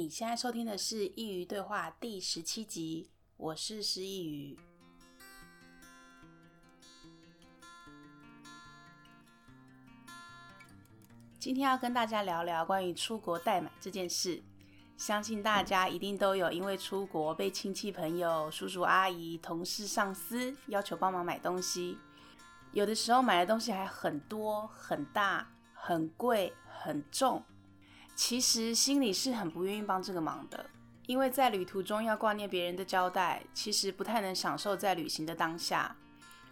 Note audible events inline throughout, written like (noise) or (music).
你现在收听的是《佾萮对话》第十七集，我是师佾萮。今天要跟大家聊聊关于出国代买这件事。相信大家一定都有因为出国被亲戚朋友、叔叔阿姨、同事、上司要求帮忙买东西，有的时候买的东西还很多、很大、很贵、很重。其实心里是很不愿意帮这个忙的，因为在旅途中要挂念别人的交代，其实不太能享受在旅行的当下。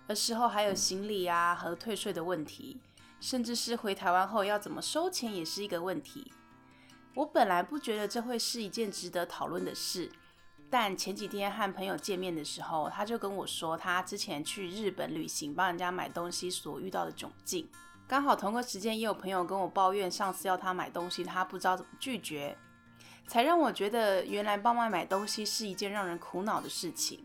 而事后还有行李啊和退税的问题，甚至是回台湾后要怎么收钱也是一个问题。我本来不觉得这会是一件值得讨论的事，但前几天和朋友见面的时候，他就跟我说他之前去日本旅行帮人家买东西所遇到的窘境。刚好同个时间也有朋友跟我抱怨，上次要他买东西，他不知道怎么拒绝，才让我觉得原来帮忙买东西是一件让人苦恼的事情。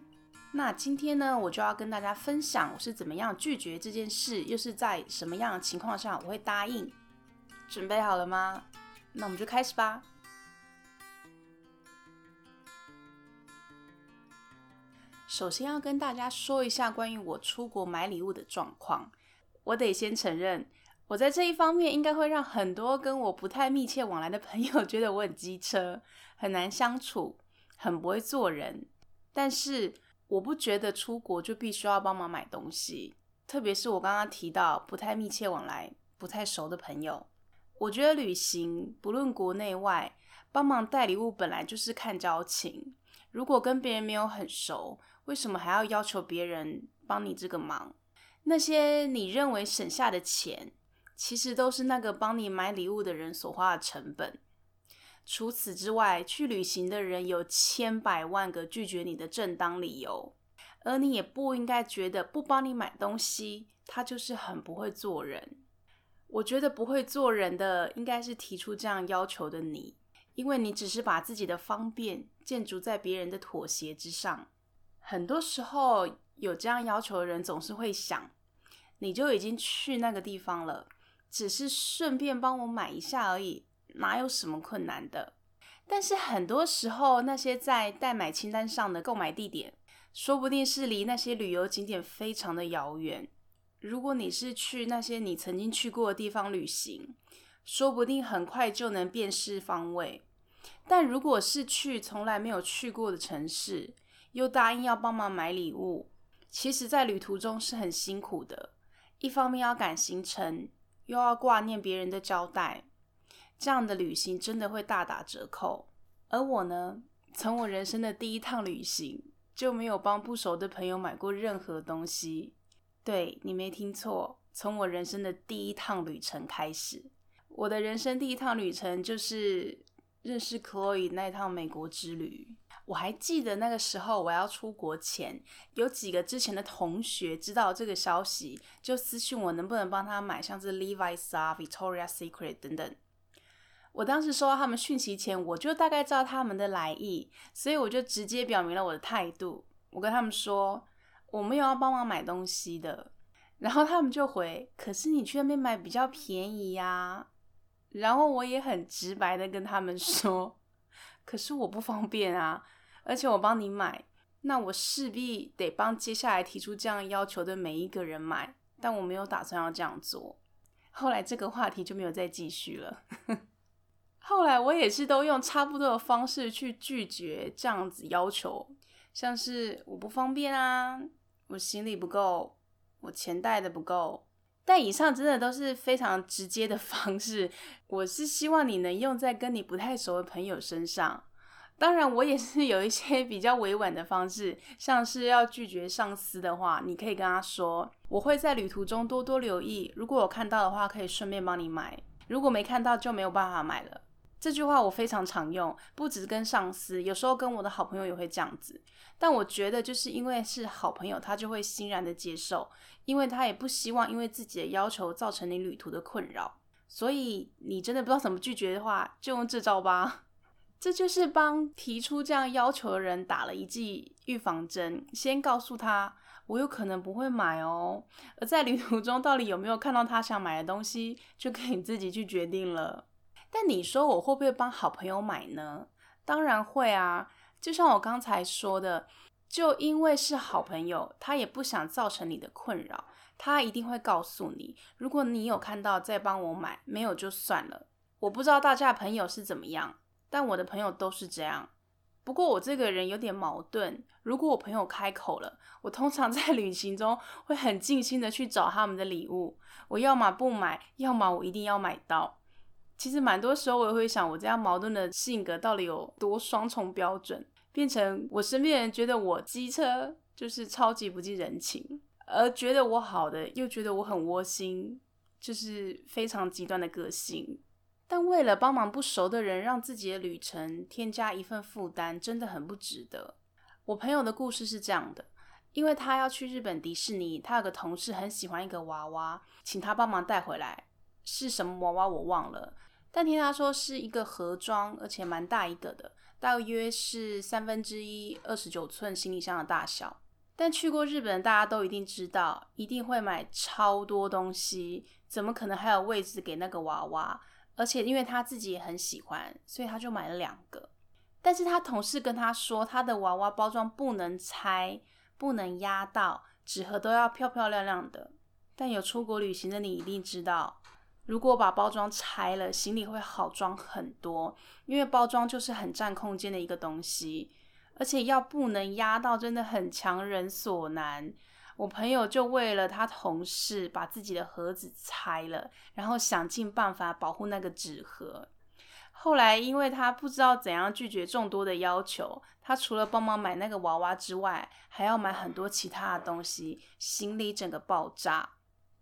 那今天呢，我就要跟大家分享我是怎么样拒绝这件事，又是在什么样的情况下我会答应。准备好了吗？那我们就开始吧。首先要跟大家说一下关于我出国买礼物的状况。我得先承认，我在这一方面应该会让很多跟我不太密切往来的朋友 (laughs) 觉得我很机车，很难相处，很不会做人。但是我不觉得出国就必须要帮忙买东西，特别是我刚刚提到不太密切往来、不太熟的朋友。我觉得旅行不论国内外，帮忙带礼物本来就是看交情。如果跟别人没有很熟，为什么还要要求别人帮你这个忙？那些你认为省下的钱，其实都是那个帮你买礼物的人所花的成本。除此之外，去旅行的人有千百万个拒绝你的正当理由，而你也不应该觉得不帮你买东西，他就是很不会做人。我觉得不会做人的，应该是提出这样要求的你，因为你只是把自己的方便建筑在别人的妥协之上。很多时候，有这样要求的人总是会想，你就已经去那个地方了，只是顺便帮我买一下而已，哪有什么困难的？但是很多时候，那些在代买清单上的购买地点，说不定是离那些旅游景点非常的遥远。如果你是去那些你曾经去过的地方旅行，说不定很快就能辨识方位。但如果是去从来没有去过的城市，又答应要帮忙买礼物。其实，在旅途中是很辛苦的，一方面要赶行程，又要挂念别人的交代，这样的旅行真的会大打折扣。而我呢，从我人生的第一趟旅行就没有帮不熟的朋友买过任何东西。对，你没听错，从我人生的第一趟旅程开始，我的人生第一趟旅程就是认识 Chloe 那趟美国之旅。我还记得那个时候，我要出国前，有几个之前的同学知道这个消息，就私讯我能不能帮他买，像是 Levi's 啊、Victoria's Secret 等等。我当时收到他们讯息前，我就大概知道他们的来意，所以我就直接表明了我的态度。我跟他们说，我没有要帮忙买东西的。然后他们就回：“可是你去那边买比较便宜呀。”然后我也很直白的跟他们说。可是我不方便啊，而且我帮你买，那我势必得帮接下来提出这样要求的每一个人买，但我没有打算要这样做。后来这个话题就没有再继续了。(laughs) 后来我也是都用差不多的方式去拒绝这样子要求，像是我不方便啊，我行李不够，我钱带的不够。但以上真的都是非常直接的 (laughs) 方式，我是希望你能用在跟你不太熟的朋友身上。当然，我也是有一些比较委婉的方式，像是要拒绝上司的话，你可以跟他说：“我会在旅途中多多留意，如果我看到的话，可以顺便帮你买；如果没看到，就没有办法买了。”这句话我非常常用，不只跟上司，有时候跟我的好朋友也会这样子。但我觉得，就是因为是好朋友，他就会欣然的接受，因为他也不希望因为自己的要求造成你旅途的困扰。所以你真的不知道怎么拒绝的话，就用这招吧。(laughs) 这就是帮提出这样要求的人打了一剂预防针，先告诉他我有可能不会买哦，而在旅途中到底有没有看到他想买的东西，就可以自己去决定了。但你说我会不会帮好朋友买呢？当然会啊，就像我刚才说的，就因为是好朋友，他也不想造成你的困扰，他一定会告诉你，如果你有看到再帮我买，没有就算了。我不知道大家的朋友是怎么样，但我的朋友都是这样。不过我这个人有点矛盾，如果我朋友开口了，我通常在旅行中会很尽心的去找他们的礼物。我要么不买，要么我一定要买到。其实蛮多时候我也会想，我这样矛盾的性格到底有多双重标准，变成我身边人觉得我机车就是超级不近人情，而觉得我好的又觉得我很窝心，就是非常极端的个性。但为了帮忙不熟的人，让自己的旅程添加一份负担，真的很不值得。我朋友的故事是这样的，因为他要去日本迪士尼，他有个同事很喜欢一个娃娃，请他帮忙带回来。是什么娃娃我忘了，但听他说是一个盒装，而且蛮大一个的，大约是三分之一二十九寸行李箱的大小。但去过日本，大家都一定知道，一定会买超多东西，怎么可能还有位置给那个娃娃？而且因为他自己也很喜欢，所以他就买了两个。但是他同事跟他说，他的娃娃包装不能拆，不能压到，纸盒都要漂漂亮亮的。但有出国旅行的你一定知道，如果把包装拆了，行李会好装很多，因为包装就是很占空间的一个东西，而且要不能压到，真的很强人所难。我朋友就为了他同事把自己的盒子拆了，然后想尽办法保护那个纸盒。后来因为他不知道怎样拒绝众多的要求，他除了帮忙买那个娃娃之外，还要买很多其他的东西，行李整个爆炸。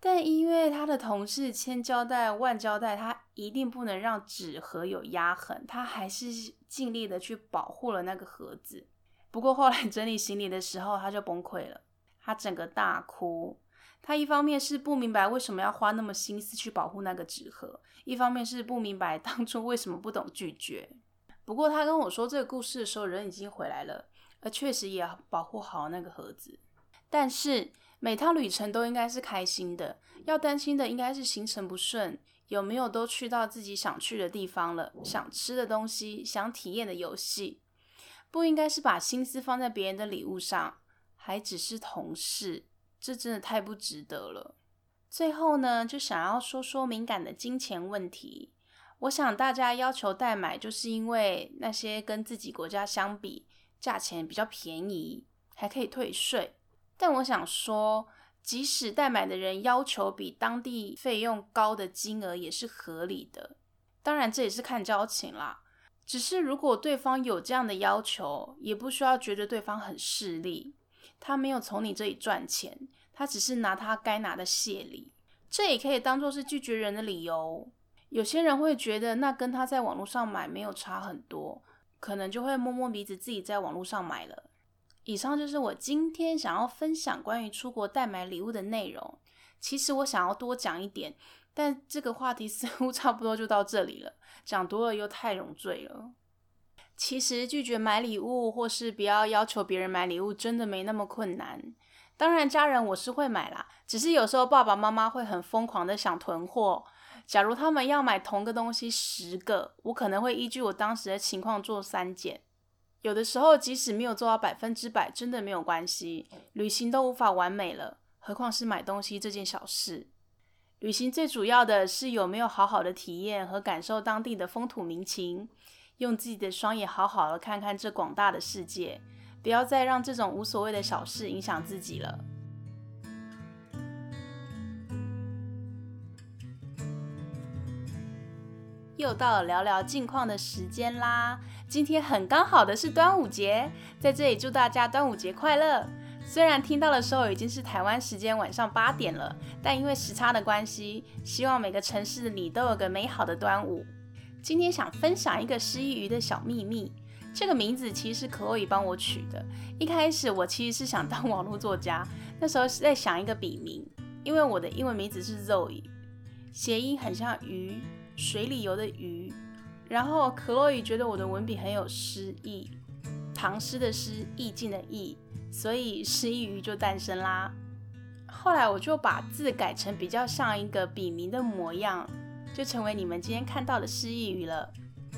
但因为他的同事千交代万交代，他一定不能让纸盒有压痕，他还是尽力的去保护了那个盒子。不过后来整理行李的时候，他就崩溃了。他整个大哭，他一方面是不明白为什么要花那么心思去保护那个纸盒，一方面是不明白当初为什么不懂拒绝。不过他跟我说这个故事的时候，人已经回来了，而确实也保护好那个盒子。但是每趟旅程都应该是开心的，要担心的应该是行程不顺，有没有都去到自己想去的地方了，想吃的东西，想体验的游戏，不应该是把心思放在别人的礼物上。还只是同事，这真的太不值得了。最后呢，就想要说说敏感的金钱问题。我想大家要求代买，就是因为那些跟自己国家相比，价钱比较便宜，还可以退税。但我想说，即使代买的人要求比当地费用高的金额，也是合理的。当然，这也是看交情啦。只是如果对方有这样的要求，也不需要觉得对方很势利。他没有从你这里赚钱，他只是拿他该拿的谢礼，这也可以当做是拒绝人的理由。有些人会觉得那跟他在网络上买没有差很多，可能就会摸摸鼻子自己在网络上买了。以上就是我今天想要分享关于出国代买礼物的内容。其实我想要多讲一点，但这个话题似乎差不多就到这里了，讲多了又太冗赘了。其实拒绝买礼物，或是不要要求别人买礼物，真的没那么困难。当然，家人我是会买啦，只是有时候爸爸妈妈会很疯狂的想囤货。假如他们要买同个东西十个，我可能会依据我当时的情况做删减。有的时候，即使没有做到百分之百，真的没有关系。旅行都无法完美了，何况是买东西这件小事。旅行最主要的是有没有好好的体验和感受当地的风土民情。用自己的双眼好好的看看这广大的世界，不要再让这种无所谓的小事影响自己了。又到了聊聊近况的时间啦！今天很刚好的是端午节，在这里祝大家端午节快乐。虽然听到的时候已经是台湾时间晚上八点了，但因为时差的关系，希望每个城市的你都有个美好的端午。今天想分享一个失忆鱼的小秘密。这个名字其实是可以帮我取的。一开始我其实是想当网络作家，那时候是在想一个笔名，因为我的英文名字是 Zoe，谐音很像鱼，水里游的鱼。然后可洛伊觉得我的文笔很有诗意，唐诗的诗，意境的意，所以诗意鱼就诞生啦。后来我就把字改成比较像一个笔名的模样。就成为你们今天看到的诗意鱼了。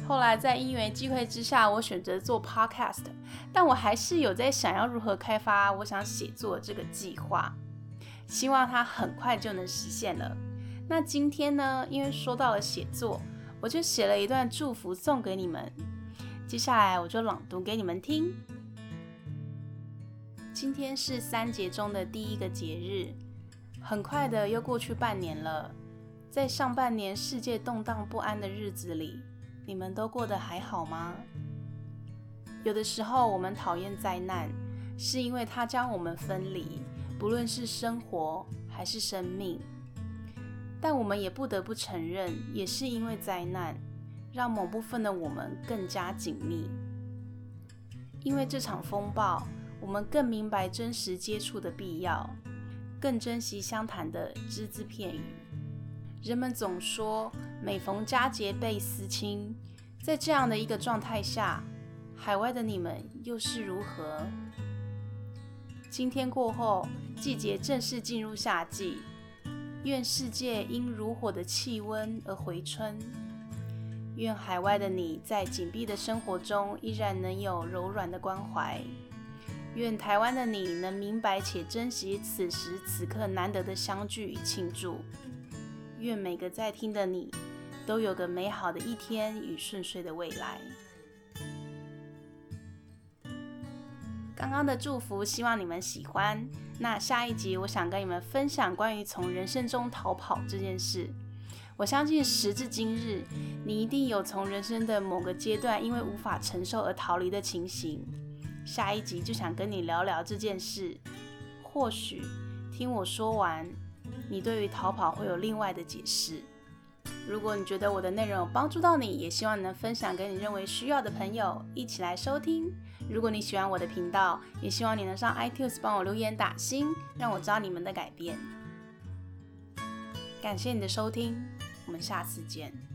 后来在因缘际会之下，我选择做 podcast，但我还是有在想要如何开发我想写作这个计划，希望它很快就能实现了。那今天呢，因为说到了写作，我就写了一段祝福送给你们，接下来我就朗读给你们听。今天是三节中的第一个节日，很快的又过去半年了，在上半年世界动荡不安的日子里。你们都过得还好吗？有的时候我们讨厌灾难，是因为它将我们分离，不论是生活还是生命。但我们也不得不承认，也是因为灾难，让某部分的我们更加紧密。因为这场风暴，我们更明白真实接触的必要，更珍惜相谈的只字片语。人们总说，每逢佳节倍思亲。在这样的一个状态下，海外的你们又是如何？今天过后，季节正式进入夏季。愿世界因如火的气温而回春。愿海外的你在紧闭的生活中依然能有柔软的关怀。愿台湾的你能明白且珍惜此时此刻难得的相聚与庆祝。愿每个在听的你，都有个美好的一天与顺遂的未来。刚刚的祝福，希望你们喜欢。那下一集，我想跟你们分享关于从人生中逃跑这件事。我相信时至今日，你一定有从人生的某个阶段因为无法承受而逃离的情形。下一集就想跟你聊聊这件事。或许听我说完。你对于逃跑会有另外的解释。如果你觉得我的内容有帮助到你，也希望你能分享给你认为需要的朋友一起来收听。如果你喜欢我的频道，也希望你能上 iTunes 帮我留言打星，让我知道你们的改变。感谢你的收听，我们下次见。